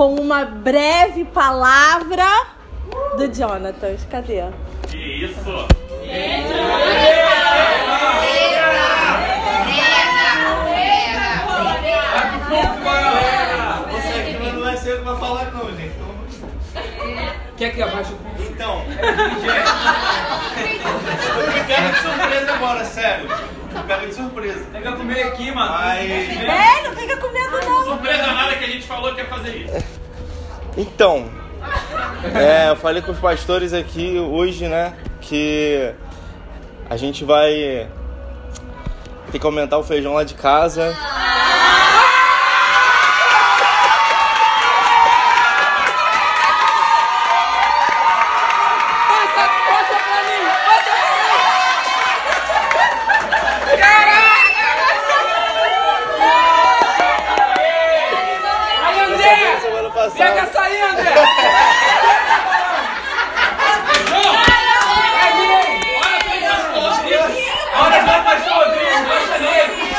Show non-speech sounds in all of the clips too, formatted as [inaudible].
com uma breve palavra do Jonathan. Cadê? Que isso? Você aqui mas não vai ser o que falar não, gente. Quer que abaixe o Então, gente, [laughs] eu pego de surpresa agora, sério. Pega de surpresa. Pega meio aqui, mano. É, não fica com medo não. Surpresa nada que a gente falou que ia fazer isso. Então, é, eu falei com os pastores aqui hoje, né, que a gente vai ter que aumentar o feijão lá de casa. Passa, passa pra mim, passa pra mim. Aí, Eu André! Semana Pega essa aí, André! Olha só o pastor Rodrigo, deixa nele!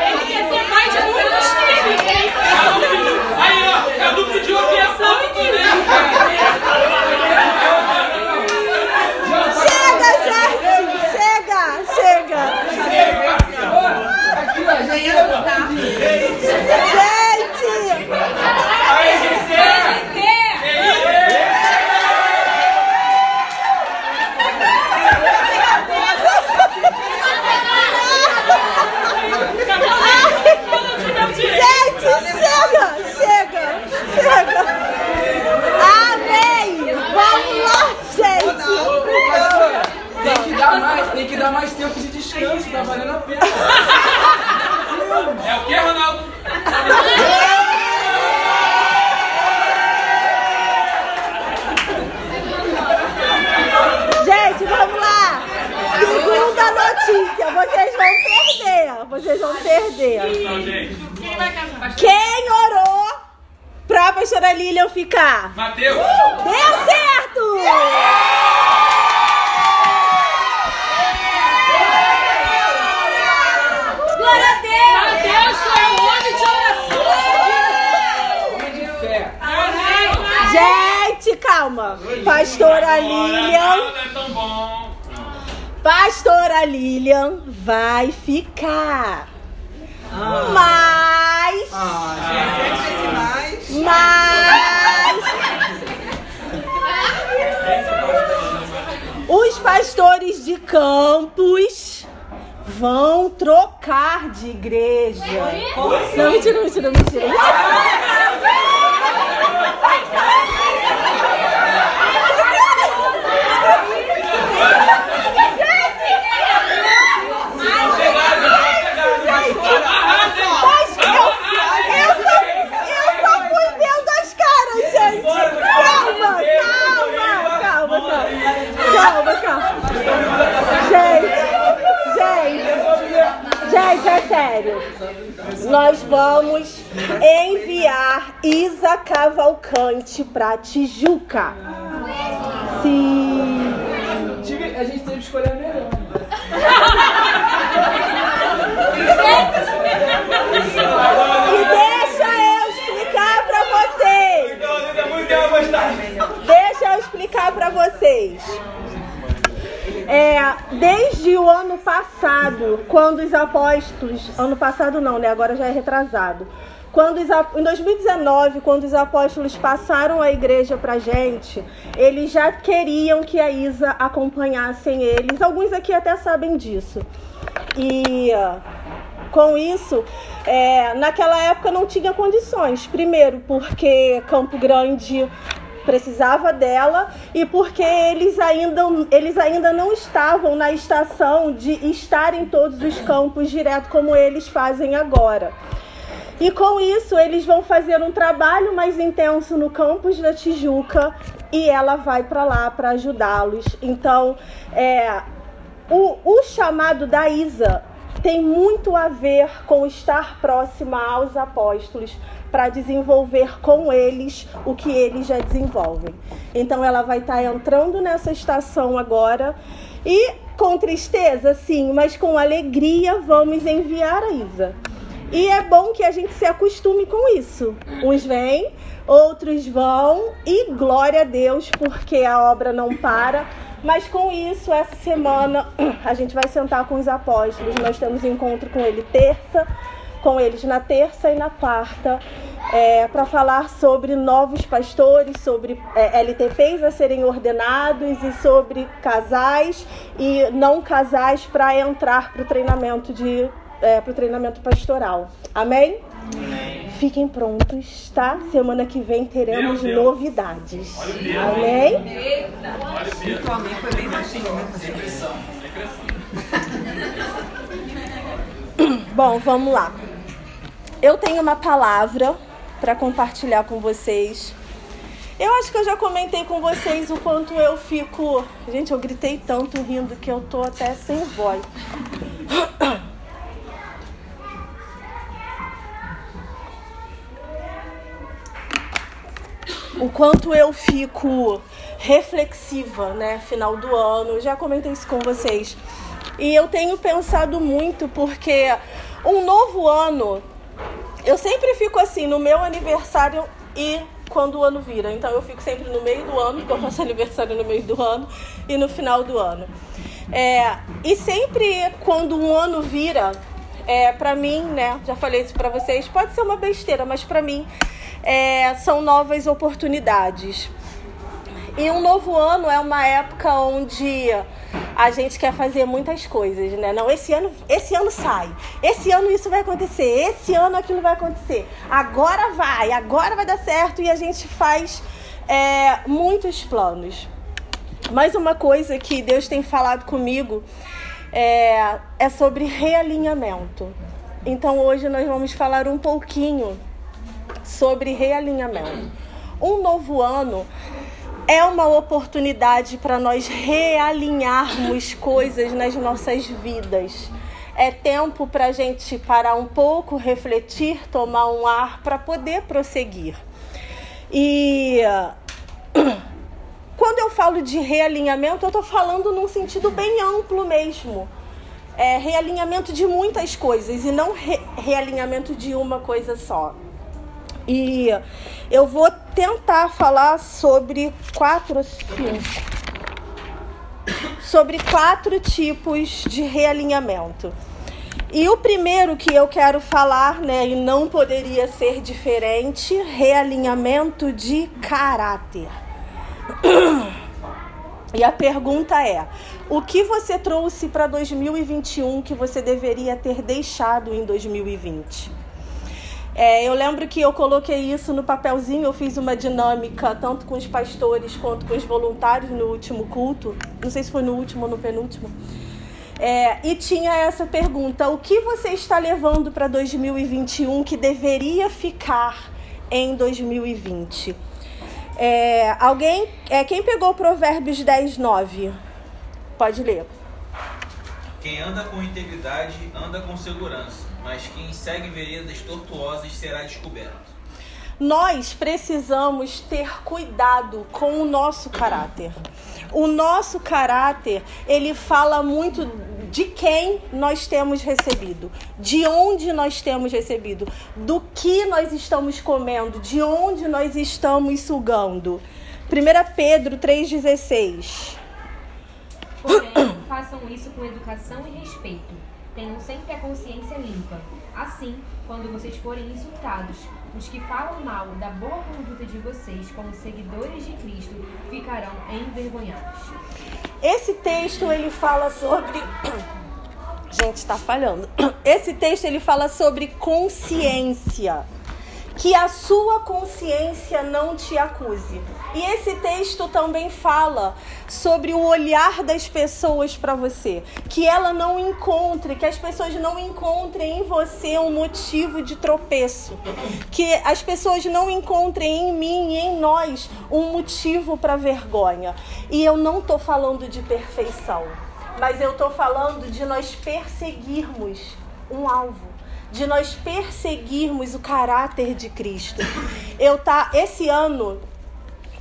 Ele quer ser pai de muitos filhos. Aí, ó, Cadu pediu a criação aqui, né? Chega, gente! Chega! Chega! Aqui, ó, já chega. Gente! Aí, Gisele! Gente, chega! Chega! Chega! Amém! Vamos lá, gente! Tem que dar mais, tem que dar mais tempo de descanso, tá valendo a pena. É o que, Ronaldo? Gente, vamos lá! Segunda notícia, vocês vão perder! Vocês vão perder! Não, gente. Quem vai casar? Quem orou pra pastora Lilian ficar? Mateus. Deu certo! Glória a Deus! Deus foi o homem de oração! Homem de fé. Gente, calma! Pastora Lilian, é tão bom. Pastora Lilian vai ficar. Mas, mas os pastores de campos vão trocar de igreja. Não, mentira, mentira, mentira. Mas eu, eu, só, eu só fui vendo as caras, gente. Calma, calma, calma, calma. Calma, calma. Gente, gente, gente, é sério. Nós vamos enviar Isa Cavalcante pra Tijuca. Sim. A gente teve que escolher a melhor. E deixa eu explicar pra vocês. Então, é. Deixa eu explicar pra vocês. É, desde o ano passado, quando os apóstolos, ano passado não, né? Agora já é retrasado. Quando os, em 2019, quando os apóstolos passaram a igreja pra gente, eles já queriam que a Isa acompanhassem eles. Alguns aqui até sabem disso. E com isso, é, naquela época não tinha condições. Primeiro, porque Campo Grande precisava dela e porque eles ainda, eles ainda não estavam na estação de estar em todos os campos direto como eles fazem agora. E com isso, eles vão fazer um trabalho mais intenso no campus da Tijuca e ela vai para lá para ajudá-los. Então, é, o, o chamado da Isa tem muito a ver com estar próxima aos apóstolos para desenvolver com eles o que eles já desenvolvem. Então ela vai estar entrando nessa estação agora e Com tristeza, sim, mas com alegria vamos enviar a Isa. E é bom que a gente se acostume com isso. Uns vêm, outros vão, e glória a Deus, porque a obra não para. Mas com isso, essa semana [clears throat] a gente vai sentar com os apóstolos. Nós temos encontro com ele terça, com eles na terça e na quarta, é, para falar sobre novos pastores, sobre é, LTPs a serem ordenados e sobre casais e não casais para entrar para o treinamento de é, para o treinamento pastoral. Amém? Amém? Fiquem prontos, tá? Semana que vem teremos novidades. Amém? Amém foi bem baixinho. Bom, vamos lá. Eu tenho uma palavra para compartilhar com vocês. Eu acho que eu já comentei com vocês o quanto eu fico. Gente, eu gritei tanto rindo que eu tô até sem voz. o quanto eu fico reflexiva, né? Final do ano, já comentei isso com vocês. E eu tenho pensado muito porque um novo ano, eu sempre fico assim no meu aniversário e quando o ano vira. Então eu fico sempre no meio do ano, porque eu faço [laughs] aniversário no meio do ano e no final do ano. É, e sempre quando um ano vira, é, para mim, né? Já falei isso para vocês, pode ser uma besteira, mas para mim é, são novas oportunidades. E um novo ano é uma época onde a gente quer fazer muitas coisas, né? Não, esse ano, esse ano sai. Esse ano isso vai acontecer. Esse ano aquilo vai acontecer. Agora vai, agora vai dar certo e a gente faz é, muitos planos. Mais uma coisa que Deus tem falado comigo é, é sobre realinhamento. Então hoje nós vamos falar um pouquinho sobre realinhamento. Um novo ano é uma oportunidade para nós realinharmos coisas nas nossas vidas. É tempo para a gente parar um pouco, refletir, tomar um ar para poder prosseguir. E [clears throat] quando eu falo de realinhamento, eu estou falando num sentido bem amplo mesmo. É realinhamento de muitas coisas e não re realinhamento de uma coisa só. E eu vou tentar falar sobre quatro, cinco, sobre quatro tipos de realinhamento. E o primeiro que eu quero falar, né, e não poderia ser diferente, realinhamento de caráter. E a pergunta é: o que você trouxe para 2021 que você deveria ter deixado em 2020? É, eu lembro que eu coloquei isso no papelzinho, eu fiz uma dinâmica tanto com os pastores quanto com os voluntários no último culto. Não sei se foi no último ou no penúltimo. É, e tinha essa pergunta: o que você está levando para 2021 que deveria ficar em 2020? É, alguém. É, quem pegou Provérbios 10, 9? Pode ler. Quem anda com integridade anda com segurança mas quem segue veredas tortuosas será descoberto. Nós precisamos ter cuidado com o nosso caráter. O nosso caráter, ele fala muito de quem nós temos recebido, de onde nós temos recebido, do que nós estamos comendo, de onde nós estamos sugando. 1 Pedro 3,16. Porém, façam isso com educação e respeito tenham sempre a consciência limpa. Assim, quando vocês forem insultados, os que falam mal da boa conduta de vocês como seguidores de Cristo ficarão envergonhados. Esse texto ele fala sobre [coughs] Gente, está falhando. [coughs] Esse texto ele fala sobre consciência que a sua consciência não te acuse. E esse texto também fala sobre o olhar das pessoas para você, que ela não encontre, que as pessoas não encontrem em você um motivo de tropeço, que as pessoas não encontrem em mim e em nós um motivo para vergonha. E eu não estou falando de perfeição, mas eu estou falando de nós perseguirmos um alvo de nós perseguirmos o caráter de Cristo. Eu tá esse ano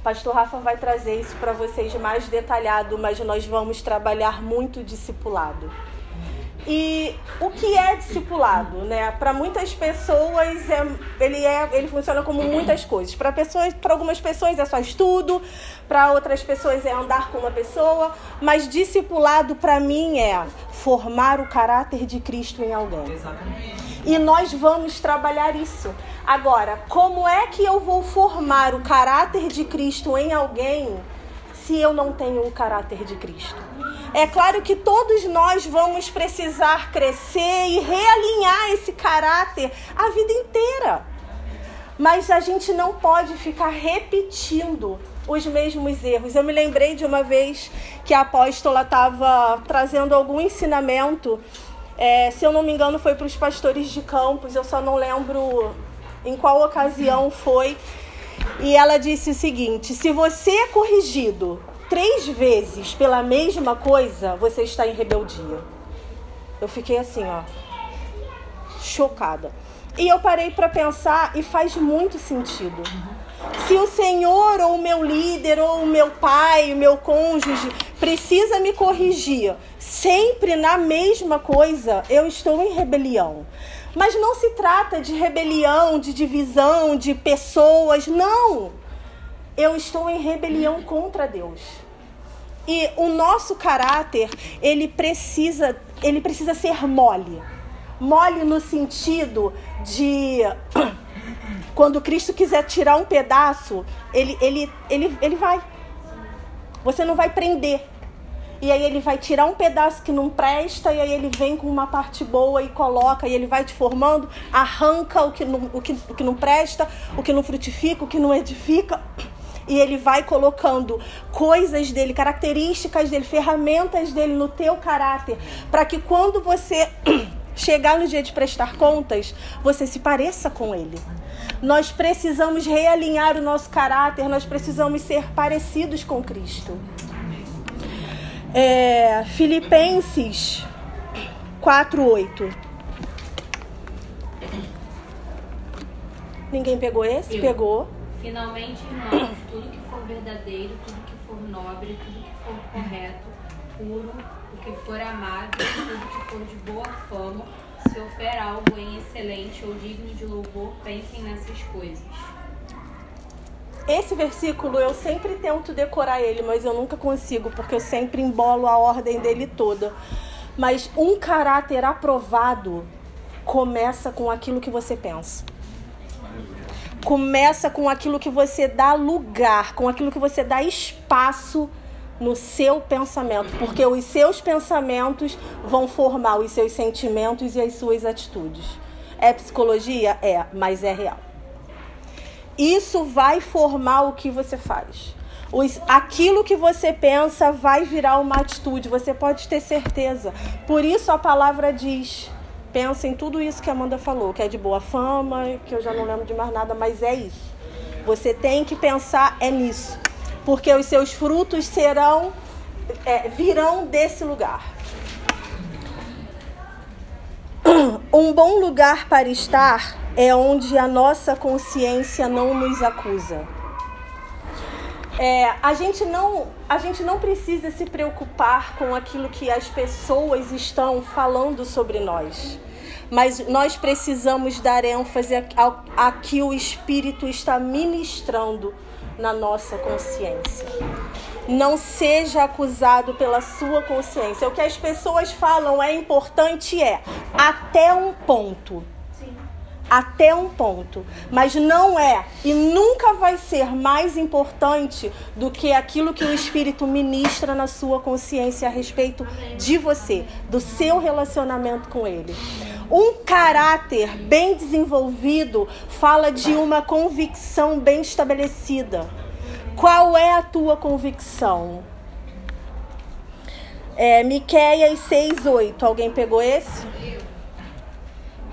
Pastor Rafa vai trazer isso para vocês mais detalhado, mas nós vamos trabalhar muito discipulado. E o que é discipulado, né? Para muitas pessoas é, ele é, ele funciona como muitas coisas. Para pessoas, para algumas pessoas é só estudo, para outras pessoas é andar com uma pessoa, mas discipulado para mim é formar o caráter de Cristo em alguém. E nós vamos trabalhar isso. Agora, como é que eu vou formar o caráter de Cristo em alguém se eu não tenho o caráter de Cristo? É claro que todos nós vamos precisar crescer e realinhar esse caráter a vida inteira. Mas a gente não pode ficar repetindo os mesmos erros. Eu me lembrei de uma vez que a apóstola estava trazendo algum ensinamento. É, se eu não me engano, foi para os pastores de campos, eu só não lembro em qual ocasião foi. E ela disse o seguinte: se você é corrigido três vezes pela mesma coisa, você está em rebeldia. Eu fiquei assim, ó, chocada. E eu parei para pensar e faz muito sentido. Se o Senhor ou o meu líder ou o meu pai, o meu cônjuge precisa me corrigir sempre na mesma coisa, eu estou em rebelião. Mas não se trata de rebelião, de divisão, de pessoas, não. Eu estou em rebelião contra Deus. E o nosso caráter, ele precisa, ele precisa ser mole. Mole no sentido de [clears throat] quando Cristo quiser tirar um pedaço, ele, ele, ele, ele vai. Você não vai prender. E aí ele vai tirar um pedaço que não presta, e aí ele vem com uma parte boa e coloca, e ele vai te formando, arranca o que não, o que, o que não presta, o que não frutifica, o que não edifica e ele vai colocando coisas dele, características dele, ferramentas dele no teu caráter, para que quando você [clears throat] chegar no dia de prestar contas, você se pareça com ele. Nós precisamos realinhar o nosso caráter, nós precisamos ser parecidos com Cristo. É, Filipenses 4:8. Ninguém pegou esse? Eu. Pegou. Finalmente, irmãos, tudo que for verdadeiro, tudo que for nobre, tudo que for correto, puro, o que for amável, tudo que for de boa fama, se houver algo em excelente ou digno de louvor, pensem nessas coisas. Esse versículo eu sempre tento decorar ele, mas eu nunca consigo, porque eu sempre embolo a ordem dele toda. Mas um caráter aprovado começa com aquilo que você pensa. Começa com aquilo que você dá lugar, com aquilo que você dá espaço no seu pensamento, porque os seus pensamentos vão formar os seus sentimentos e as suas atitudes. É psicologia? É, mas é real. Isso vai formar o que você faz. Os, aquilo que você pensa vai virar uma atitude, você pode ter certeza. Por isso a palavra diz: pensa em tudo isso que a Amanda falou, que é de boa fama, que eu já não lembro de mais nada, mas é isso. Você tem que pensar é nisso, porque os seus frutos serão, é, virão desse lugar. [clears throat] Um bom lugar para estar é onde a nossa consciência não nos acusa. É, a, gente não, a gente não precisa se preocupar com aquilo que as pessoas estão falando sobre nós. Mas nós precisamos dar ênfase ao, a que o Espírito está ministrando na nossa consciência. Não seja acusado pela sua consciência. O que as pessoas falam é importante é até um ponto até um ponto, mas não é e nunca vai ser mais importante do que aquilo que o Espírito ministra na sua consciência a respeito de você, do seu relacionamento com Ele. Um caráter bem desenvolvido fala de uma convicção bem estabelecida. Qual é a tua convicção? É, Miqueias 6,8. Alguém pegou esse?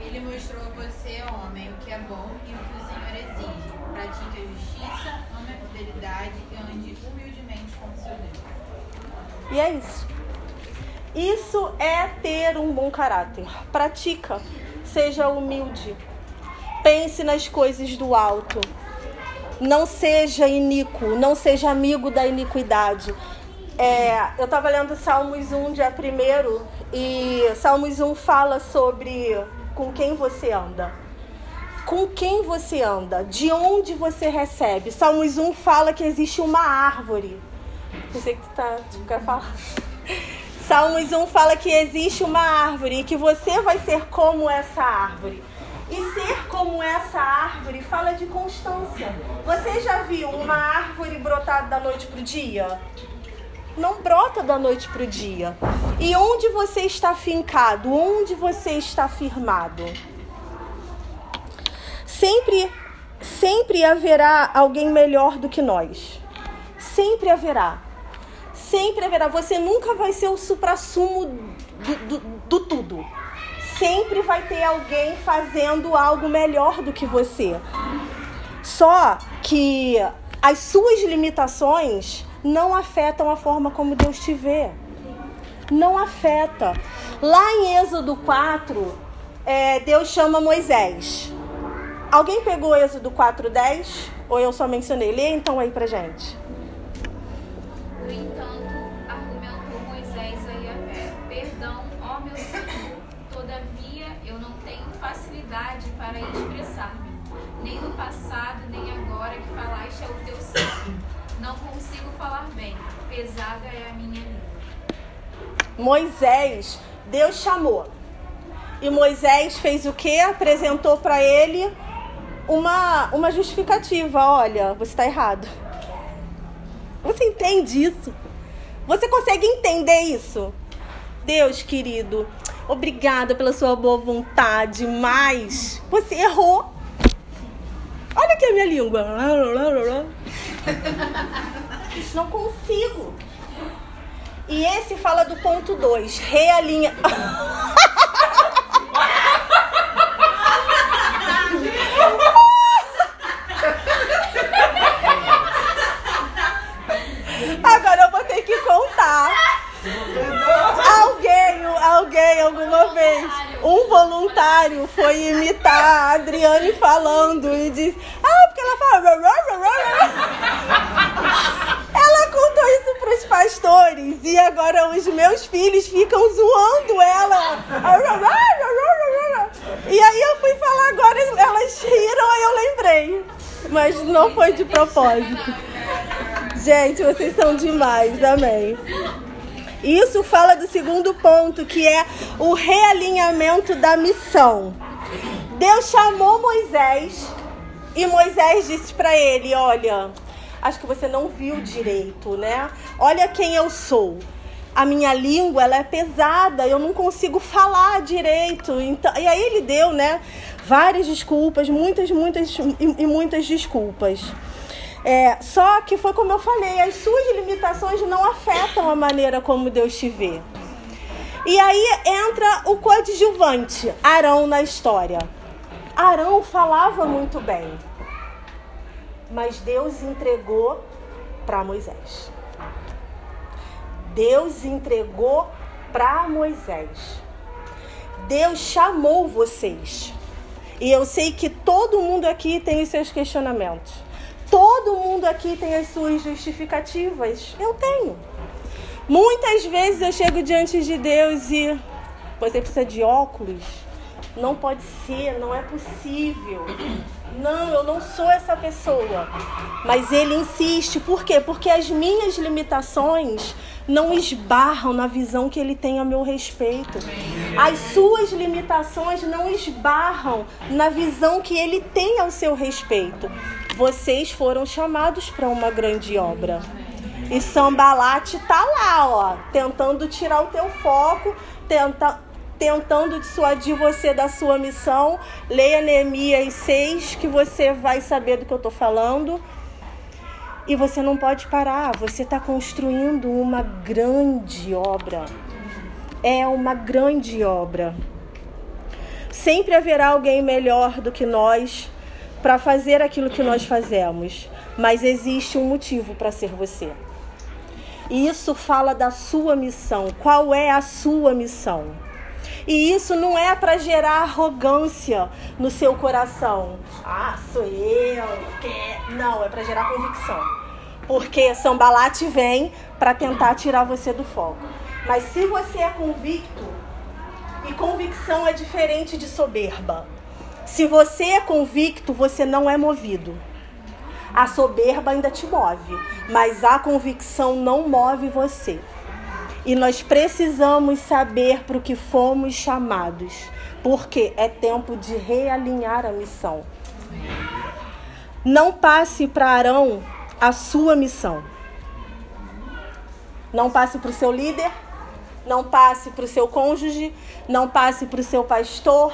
Ele mostrou a você, homem, o que é bom e o que o Senhor exige. Pratique a justiça, ame a fidelidade e ande humildemente com seu Deus. E é isso. Isso é ter um bom caráter. Pratica. Seja humilde. Pense nas coisas do alto. Não seja iníquo, não seja amigo da iniquidade. É, eu estava lendo Salmos 1, dia 1, e Salmos 1 fala sobre com quem você anda. Com quem você anda? De onde você recebe? Salmos 1 fala que existe uma árvore. Não sei que tu, tá, tu quer falar. Salmos 1 fala que existe uma árvore e que você vai ser como essa árvore. E ser como essa árvore fala de constância. Você já viu uma árvore brotar da noite para o dia? Não brota da noite para o dia. E onde você está fincado? Onde você está firmado? Sempre, sempre haverá alguém melhor do que nós. Sempre haverá. Sempre haverá. Você nunca vai ser o suprassumo do, do, do tudo sempre vai ter alguém fazendo algo melhor do que você. Só que as suas limitações não afetam a forma como Deus te vê. Não afeta. Lá em Êxodo 4, é, Deus chama Moisés. Alguém pegou Êxodo 4:10? Ou eu só mencionei? Lê então aí pra gente. Para expressar-me, nem no passado, nem agora que falaste ao teu servo. Não consigo falar bem, pesada é a minha língua. Moisés, Deus chamou. E Moisés fez o que? Apresentou para ele uma, uma justificativa. Olha, você está errado. Você entende isso? Você consegue entender isso? Deus, querido, obrigada pela sua boa vontade, mas você errou. Olha aqui a minha língua. [laughs] Não consigo. E esse fala do ponto 2, realinha. [laughs] Agora eu vou ter que contar. Alguém, alguém, alguma vez, um voluntário foi imitar a Adriane falando e disse: Ah, porque ela fala. Ela contou isso para os pastores e agora os meus filhos ficam zoando ela. E aí eu fui falar agora, elas riram, aí eu lembrei. Mas não foi de propósito. Gente, vocês são demais, amém. Isso fala do segundo ponto, que é o realinhamento da missão. Deus chamou Moisés e Moisés disse para ele: Olha, acho que você não viu direito, né? Olha quem eu sou. A minha língua ela é pesada, eu não consigo falar direito. Então, e aí ele deu, né? Várias desculpas, muitas, muitas e, e muitas desculpas. É, só que foi como eu falei, as suas limitações não afetam a maneira como Deus te vê. E aí entra o coadjuvante, Arão, na história. Arão falava muito bem, mas Deus entregou para Moisés. Deus entregou para Moisés. Deus chamou vocês. E eu sei que todo mundo aqui tem os seus questionamentos. Todo mundo aqui tem as suas justificativas. Eu tenho. Muitas vezes eu chego diante de Deus e você precisa de óculos. Não pode ser, não é possível. Não, eu não sou essa pessoa. Mas ele insiste. Por quê? Porque as minhas limitações não esbarram na visão que ele tem a meu respeito. As suas limitações não esbarram na visão que ele tem ao seu respeito. Vocês foram chamados para uma grande obra. E Sambalate tá lá, ó, tentando tirar o teu foco, tenta, tentando dissuadir você da sua missão. Leia Neemias 6 que você vai saber do que eu tô falando. E você não pode parar, você está construindo uma grande obra. É uma grande obra. Sempre haverá alguém melhor do que nós para fazer aquilo que nós fazemos, mas existe um motivo para ser você. E isso fala da sua missão. Qual é a sua missão? E isso não é para gerar arrogância no seu coração. Ah, sou eu. Que... Não, é para gerar convicção. Porque Sambalate vem para tentar tirar você do foco. Mas se você é convicto, e convicção é diferente de soberba. Se você é convicto, você não é movido. A soberba ainda te move, mas a convicção não move você. E nós precisamos saber para o que fomos chamados, porque é tempo de realinhar a missão. Não passe para Arão a sua missão. Não passe para o seu líder, não passe para o seu cônjuge, não passe para o seu pastor,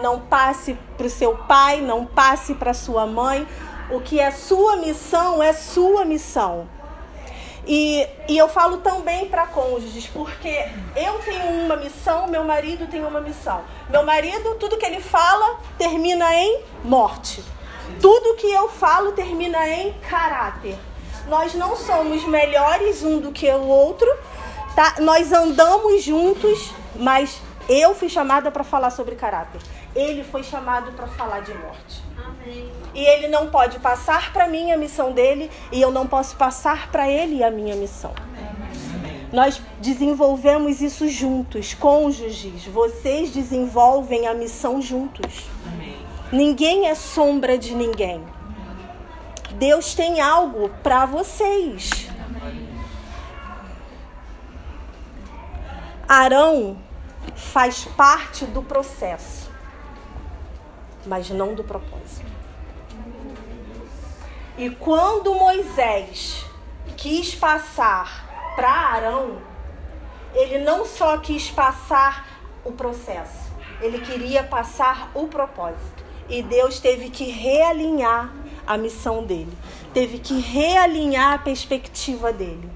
não passe para o seu pai, não passe para sua mãe. O que é sua missão é sua missão. E, e eu falo também para cônjuges, porque eu tenho uma missão, meu marido tem uma missão. Meu marido, tudo que ele fala termina em morte. Tudo que eu falo termina em caráter. Nós não somos melhores um do que o outro, tá? Nós andamos juntos, mas eu fui chamada para falar sobre caráter. Ele foi chamado para falar de morte. Amém. E ele não pode passar para mim a missão dele e eu não posso passar para ele a minha missão. Nós desenvolvemos isso juntos, cônjuges. Vocês desenvolvem a missão juntos. Ninguém é sombra de ninguém. Deus tem algo para vocês. Arão faz parte do processo, mas não do propósito. E quando Moisés quis passar para Arão, ele não só quis passar o processo, ele queria passar o propósito. E Deus teve que realinhar a missão dele, teve que realinhar a perspectiva dele.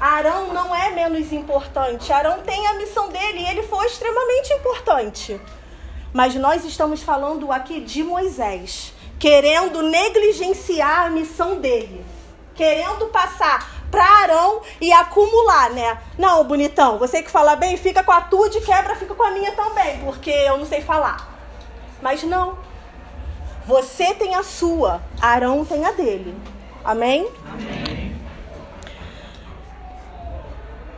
Arão não é menos importante. Arão tem a missão dele e ele foi extremamente importante. Mas nós estamos falando aqui de Moisés, querendo negligenciar a missão dele, querendo passar para Arão e acumular, né? Não, bonitão, você que fala bem, fica com a tua de quebra, fica com a minha também, porque eu não sei falar. Mas não. Você tem a sua, Arão tem a dele. Amém? Amém.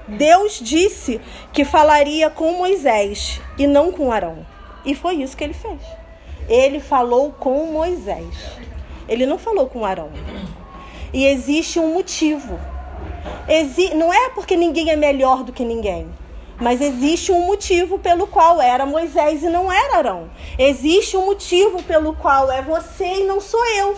Deus disse que falaria com Moisés e não com Arão. E foi isso que ele fez. Ele falou com Moisés. Ele não falou com Arão. E existe um motivo. Exi não é porque ninguém é melhor do que ninguém. Mas existe um motivo pelo qual era Moisés e não era Arão. Existe um motivo pelo qual é você e não sou eu.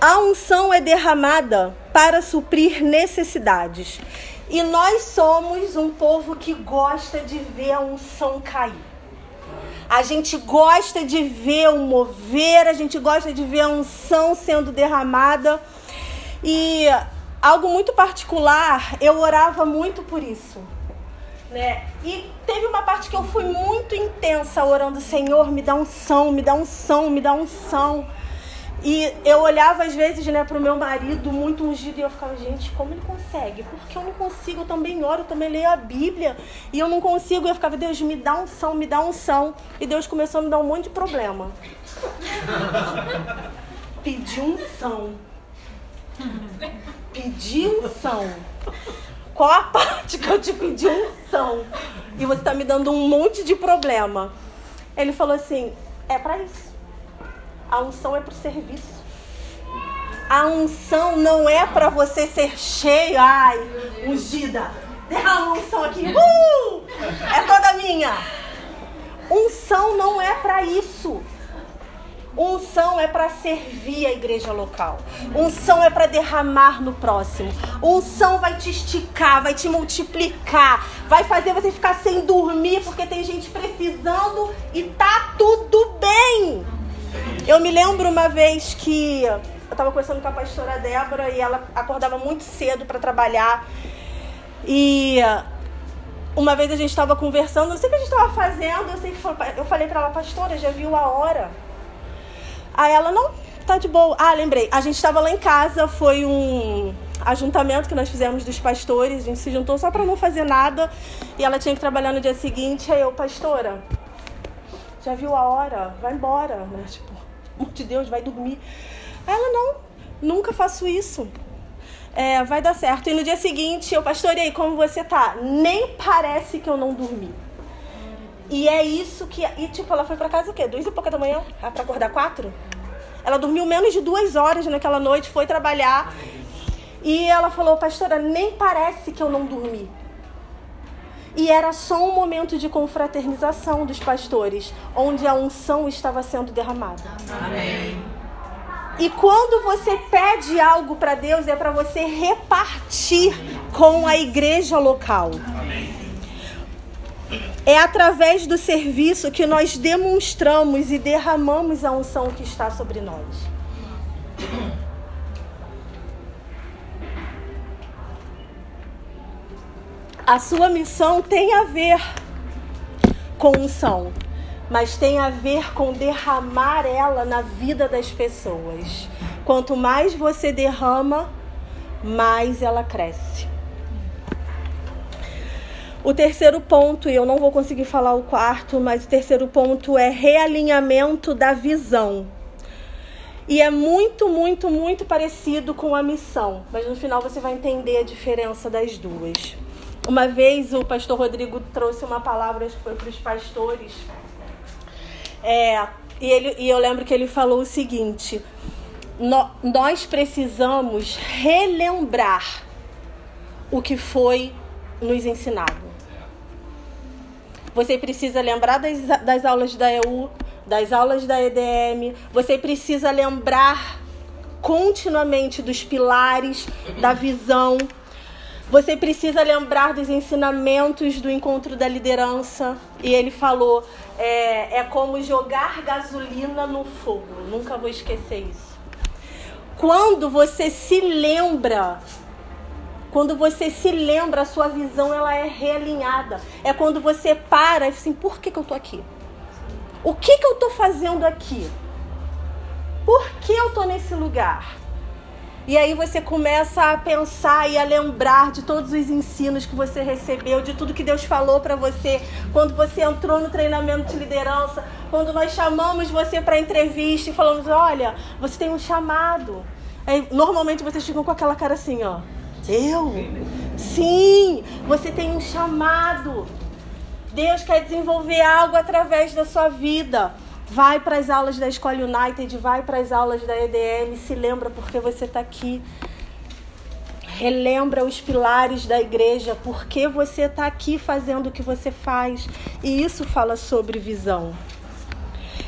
A unção é derramada para suprir necessidades. E nós somos um povo que gosta de ver a unção cair. A gente gosta de ver o mover, a gente gosta de ver a unção sendo derramada. E algo muito particular, eu orava muito por isso. Né? E teve uma parte que eu fui muito intensa orando, Senhor, me dá unção, me dá unção, me dá unção. E eu olhava às vezes, né, pro meu marido muito ungido e eu ficava, gente, como ele consegue? Porque eu não consigo, eu também oro, eu também leio a Bíblia e eu não consigo. E eu ficava, Deus, me dá unção, me dá unção. E Deus começou a me dar um monte de problema. [laughs] Pedi unção. Pedi unção. Qual a parte que eu te pedi unção? E você tá me dando um monte de problema. Ele falou assim: é para isso. A unção é para o serviço. A unção não é para você ser cheio, ai, ungida. Derrama unção aqui, uh! É toda minha. Unção não é para isso. Unção é para servir a igreja local. Unção é para derramar no próximo. Unção vai te esticar, vai te multiplicar, vai fazer você ficar sem dormir porque tem gente precisando e tá tudo bem. Eu me lembro uma vez que eu estava conversando com a pastora Débora e ela acordava muito cedo para trabalhar. E uma vez a gente estava conversando, não sei o que a gente estava fazendo, eu, sei que eu falei para ela, pastora, já viu a hora? Aí ela, não, tá de boa. Ah, lembrei, a gente estava lá em casa, foi um ajuntamento que nós fizemos dos pastores, a gente se juntou só para não fazer nada e ela tinha que trabalhar no dia seguinte. Aí eu, pastora, já viu a hora? Vai embora, né? Tipo, amor de Deus, vai dormir. Ela, não, nunca faço isso. É, vai dar certo. E no dia seguinte, eu, pastor, aí, como você tá? Nem parece que eu não dormi. E é isso que. E tipo, ela foi pra casa o quê? Duas e pouca da manhã? Ah, pra acordar quatro? Ela dormiu menos de duas horas naquela noite, foi trabalhar. E ela falou, pastora, nem parece que eu não dormi. E era só um momento de confraternização dos pastores, onde a unção estava sendo derramada. Amém. E quando você pede algo para Deus, é para você repartir com a igreja local. É através do serviço que nós demonstramos e derramamos a unção que está sobre nós. A sua missão tem a ver com unção, mas tem a ver com derramar ela na vida das pessoas. Quanto mais você derrama, mais ela cresce. O terceiro ponto, e eu não vou conseguir falar o quarto, mas o terceiro ponto é realinhamento da visão. E é muito, muito, muito parecido com a missão, mas no final você vai entender a diferença das duas. Uma vez o pastor Rodrigo trouxe uma palavra, acho que foi para os pastores, é, e, ele, e eu lembro que ele falou o seguinte: no, nós precisamos relembrar o que foi nos ensinado. Você precisa lembrar das, das aulas da EU, das aulas da EDM, você precisa lembrar continuamente dos pilares, da visão. Você precisa lembrar dos ensinamentos do encontro da liderança. E ele falou: é, é como jogar gasolina no fogo. Nunca vou esquecer isso. Quando você se lembra quando você se lembra, a sua visão ela é realinhada. É quando você para e assim, por que, que eu tô aqui? O que, que eu tô fazendo aqui? Por que eu tô nesse lugar? E aí você começa a pensar e a lembrar de todos os ensinos que você recebeu, de tudo que Deus falou para você quando você entrou no treinamento de liderança, quando nós chamamos você para entrevista e falamos: "Olha, você tem um chamado". Aí, normalmente vocês ficam com aquela cara assim, ó. Eu? Sim, você tem um chamado. Deus quer desenvolver algo através da sua vida. Vai para as aulas da Escola United, vai para as aulas da EDM, se lembra porque você está aqui. Relembra os pilares da igreja, porque você está aqui fazendo o que você faz. E isso fala sobre visão.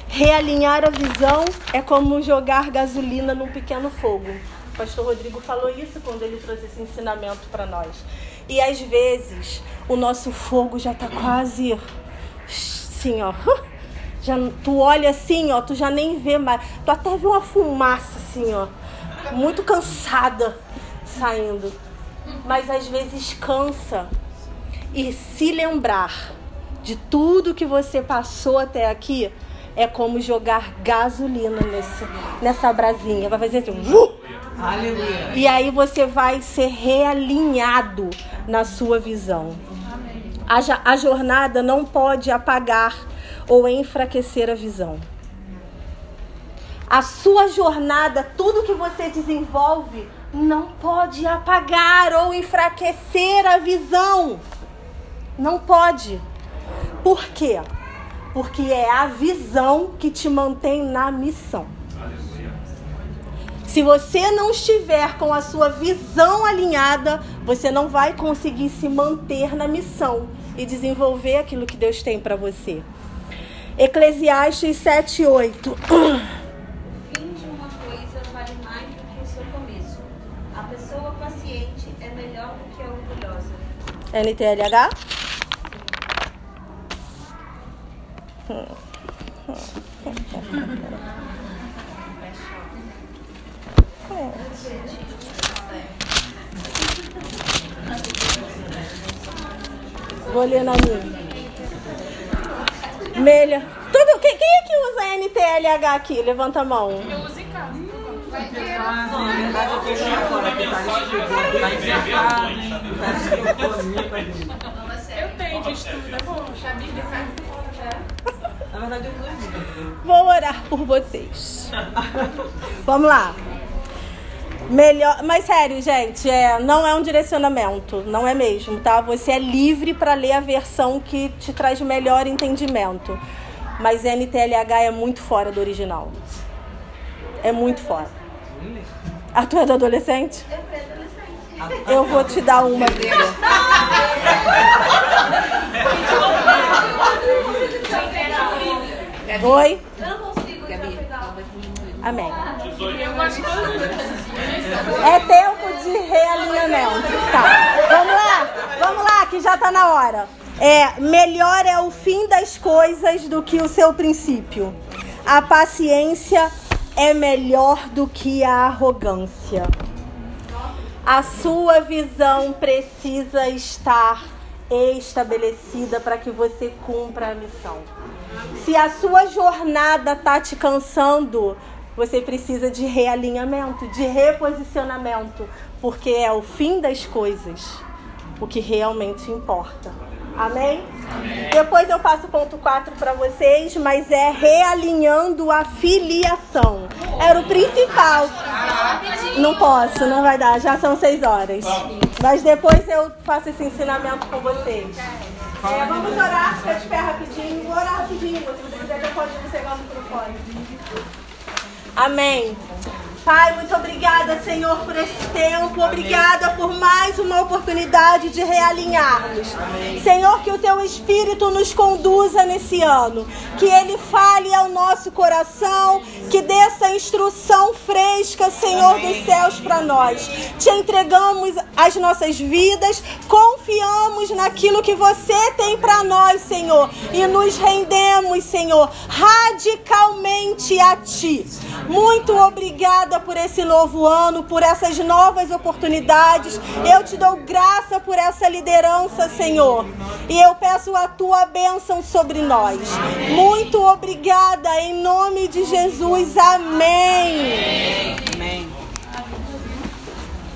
Realinhar a visão é como jogar gasolina num pequeno fogo. O pastor Rodrigo falou isso quando ele trouxe esse ensinamento para nós. E às vezes o nosso fogo já está quase assim, ó. Já, tu olha assim, ó, tu já nem vê mais. Tu até vê uma fumaça assim, ó. Muito cansada saindo. Mas às vezes cansa. E se lembrar de tudo que você passou até aqui é como jogar gasolina nesse, nessa brasinha. Vai fazer assim. Uh! Aleluia. E aí você vai ser realinhado na sua visão. A, a jornada não pode apagar ou enfraquecer a visão. A sua jornada, tudo que você desenvolve, não pode apagar ou enfraquecer a visão. Não pode. Por quê? Porque é a visão que te mantém na missão. Se você não estiver com a sua visão alinhada, você não vai conseguir se manter na missão e desenvolver aquilo que Deus tem para você. Eclesiastes 7, 8. O fim de uma coisa vale mais do que o seu começo. A pessoa paciente é melhor do que a orgulhosa. NTLH? Vou ler na minha. Melha. Tudo, quem, quem é que usa NTLH aqui? Levanta a mão. Eu uso em casa. Não, na verdade eu tô achando agora que tá tá tá Eu tenho de estudo, é bom. Na verdade eu Vou orar por vocês. Vamos lá. Melhor, mas sério, gente, é, não é um direcionamento, não é mesmo, tá? Você é livre para ler a versão que te traz melhor entendimento. Mas NTLH é muito fora do original. É muito fora. A tua é do adolescente? Eu vou te dar uma, Bíblia. [laughs] Oi? Eu não consigo interpretar. Amém. É tempo de realinhamento. Tá. Vamos lá. Vamos lá, que já tá na hora. É, melhor é o fim das coisas do que o seu princípio. A paciência é melhor do que a arrogância. A sua visão precisa estar estabelecida para que você cumpra a missão. Se a sua jornada tá te cansando, você precisa de realinhamento, de reposicionamento, porque é o fim das coisas o que realmente importa. Amém? Depois eu passo o ponto 4 para vocês, mas é realinhando a filiação. Era o principal. Não posso, não vai dar, já são seis horas. Mas depois eu faço esse ensinamento com vocês. É, vamos orar, fica de pé rapidinho. Vou orar rapidinho, se você quiser, depois você pegar o microfone. Amém. Pai, muito obrigada, Senhor, por esse tempo. Obrigada por mais uma oportunidade de realinharmos. Senhor, que o teu Espírito nos conduza nesse ano. Que ele fale ao nosso coração. Que dê essa instrução fresca, Senhor dos céus, para nós. Te entregamos as nossas vidas. Confiamos naquilo que você tem para nós, Senhor. E nos rendemos, Senhor, radicalmente a Ti. Muito obrigada por esse novo ano, por essas novas oportunidades. Eu te dou graça por essa liderança, Senhor. E eu peço a tua bênção sobre nós. Muito obrigada, em nome de Jesus. Amém.